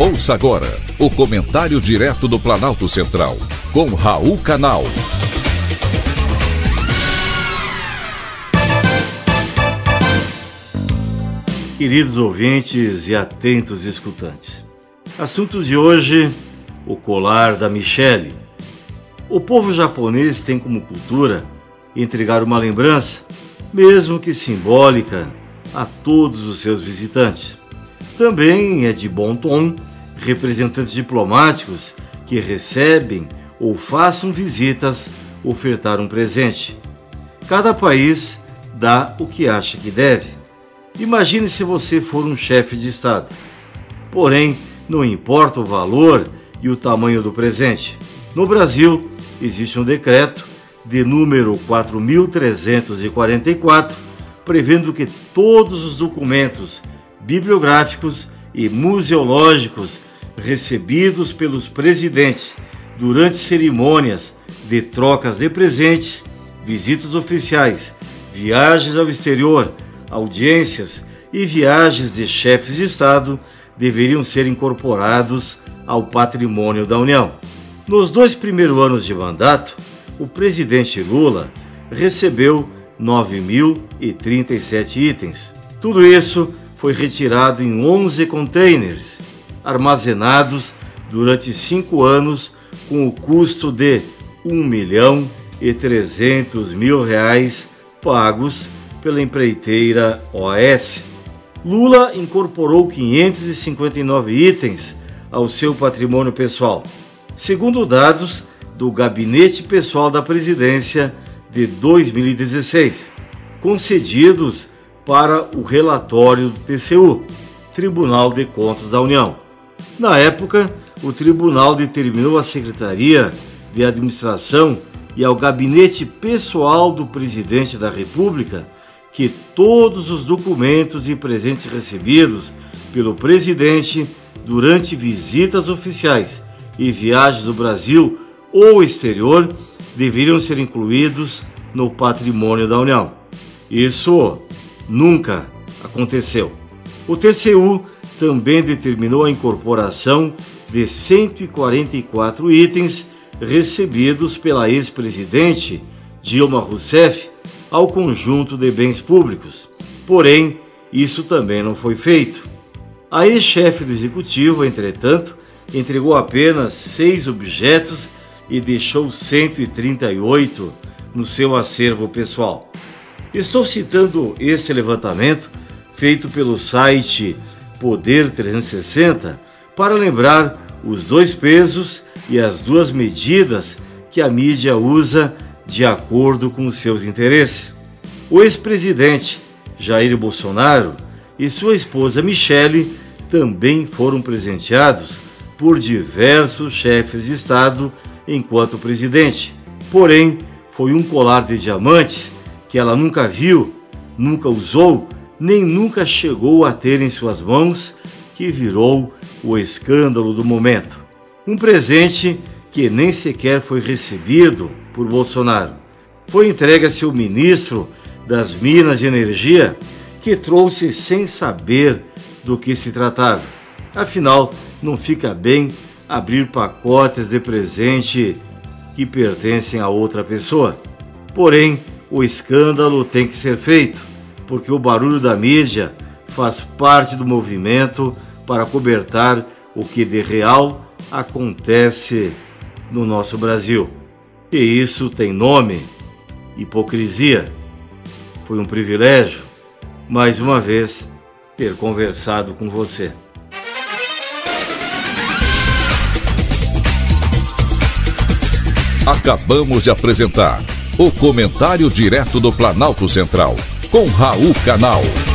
Ouça agora o comentário direto do Planalto Central, com Raul Canal. Queridos ouvintes e atentos escutantes. Assuntos de hoje: o colar da Michele. O povo japonês tem como cultura entregar uma lembrança, mesmo que simbólica, a todos os seus visitantes. Também é de bom tom representantes diplomáticos que recebem ou façam visitas ofertar um presente. Cada país dá o que acha que deve. Imagine se você for um chefe de Estado. Porém, não importa o valor e o tamanho do presente. No Brasil, existe um decreto de número 4344 prevendo que todos os documentos bibliográficos e museológicos recebidos pelos presidentes durante cerimônias de trocas de presentes, visitas oficiais, viagens ao exterior, audiências e viagens de chefes de Estado deveriam ser incorporados ao patrimônio da União. Nos dois primeiros anos de mandato, o presidente Lula recebeu 9.037 itens. Tudo isso foi retirado em 11 containers armazenados durante cinco anos com o custo de um milhão e trezentos mil reais pagos pela empreiteira OAS. Lula incorporou 559 itens ao seu patrimônio pessoal, segundo dados do Gabinete Pessoal da Presidência de 2016, concedidos para o relatório do TCU, Tribunal de Contas da União. Na época, o tribunal determinou à Secretaria de Administração e ao gabinete pessoal do presidente da República que todos os documentos e presentes recebidos pelo presidente durante visitas oficiais e viagens do Brasil ou exterior deveriam ser incluídos no patrimônio da União. Isso nunca aconteceu. O TCU também determinou a incorporação de 144 itens recebidos pela ex-presidente Dilma Rousseff ao conjunto de bens públicos. Porém, isso também não foi feito. A ex-chefe do executivo, entretanto, entregou apenas seis objetos e deixou 138 no seu acervo pessoal. Estou citando esse levantamento feito pelo site Poder 360 para lembrar os dois pesos e as duas medidas que a mídia usa de acordo com seus interesses. O ex-presidente Jair Bolsonaro e sua esposa Michele também foram presenteados por diversos chefes de Estado enquanto presidente. Porém, foi um colar de diamantes que ela nunca viu, nunca usou nem nunca chegou a ter em suas mãos, que virou o escândalo do momento. Um presente que nem sequer foi recebido por Bolsonaro. Foi entregue a seu ministro das Minas e Energia, que trouxe sem saber do que se tratava. Afinal, não fica bem abrir pacotes de presente que pertencem a outra pessoa. Porém, o escândalo tem que ser feito porque o barulho da mídia faz parte do movimento para cobertar o que de real acontece no nosso Brasil. E isso tem nome: hipocrisia. Foi um privilégio, mais uma vez, ter conversado com você. Acabamos de apresentar o Comentário Direto do Planalto Central com Raul Canal.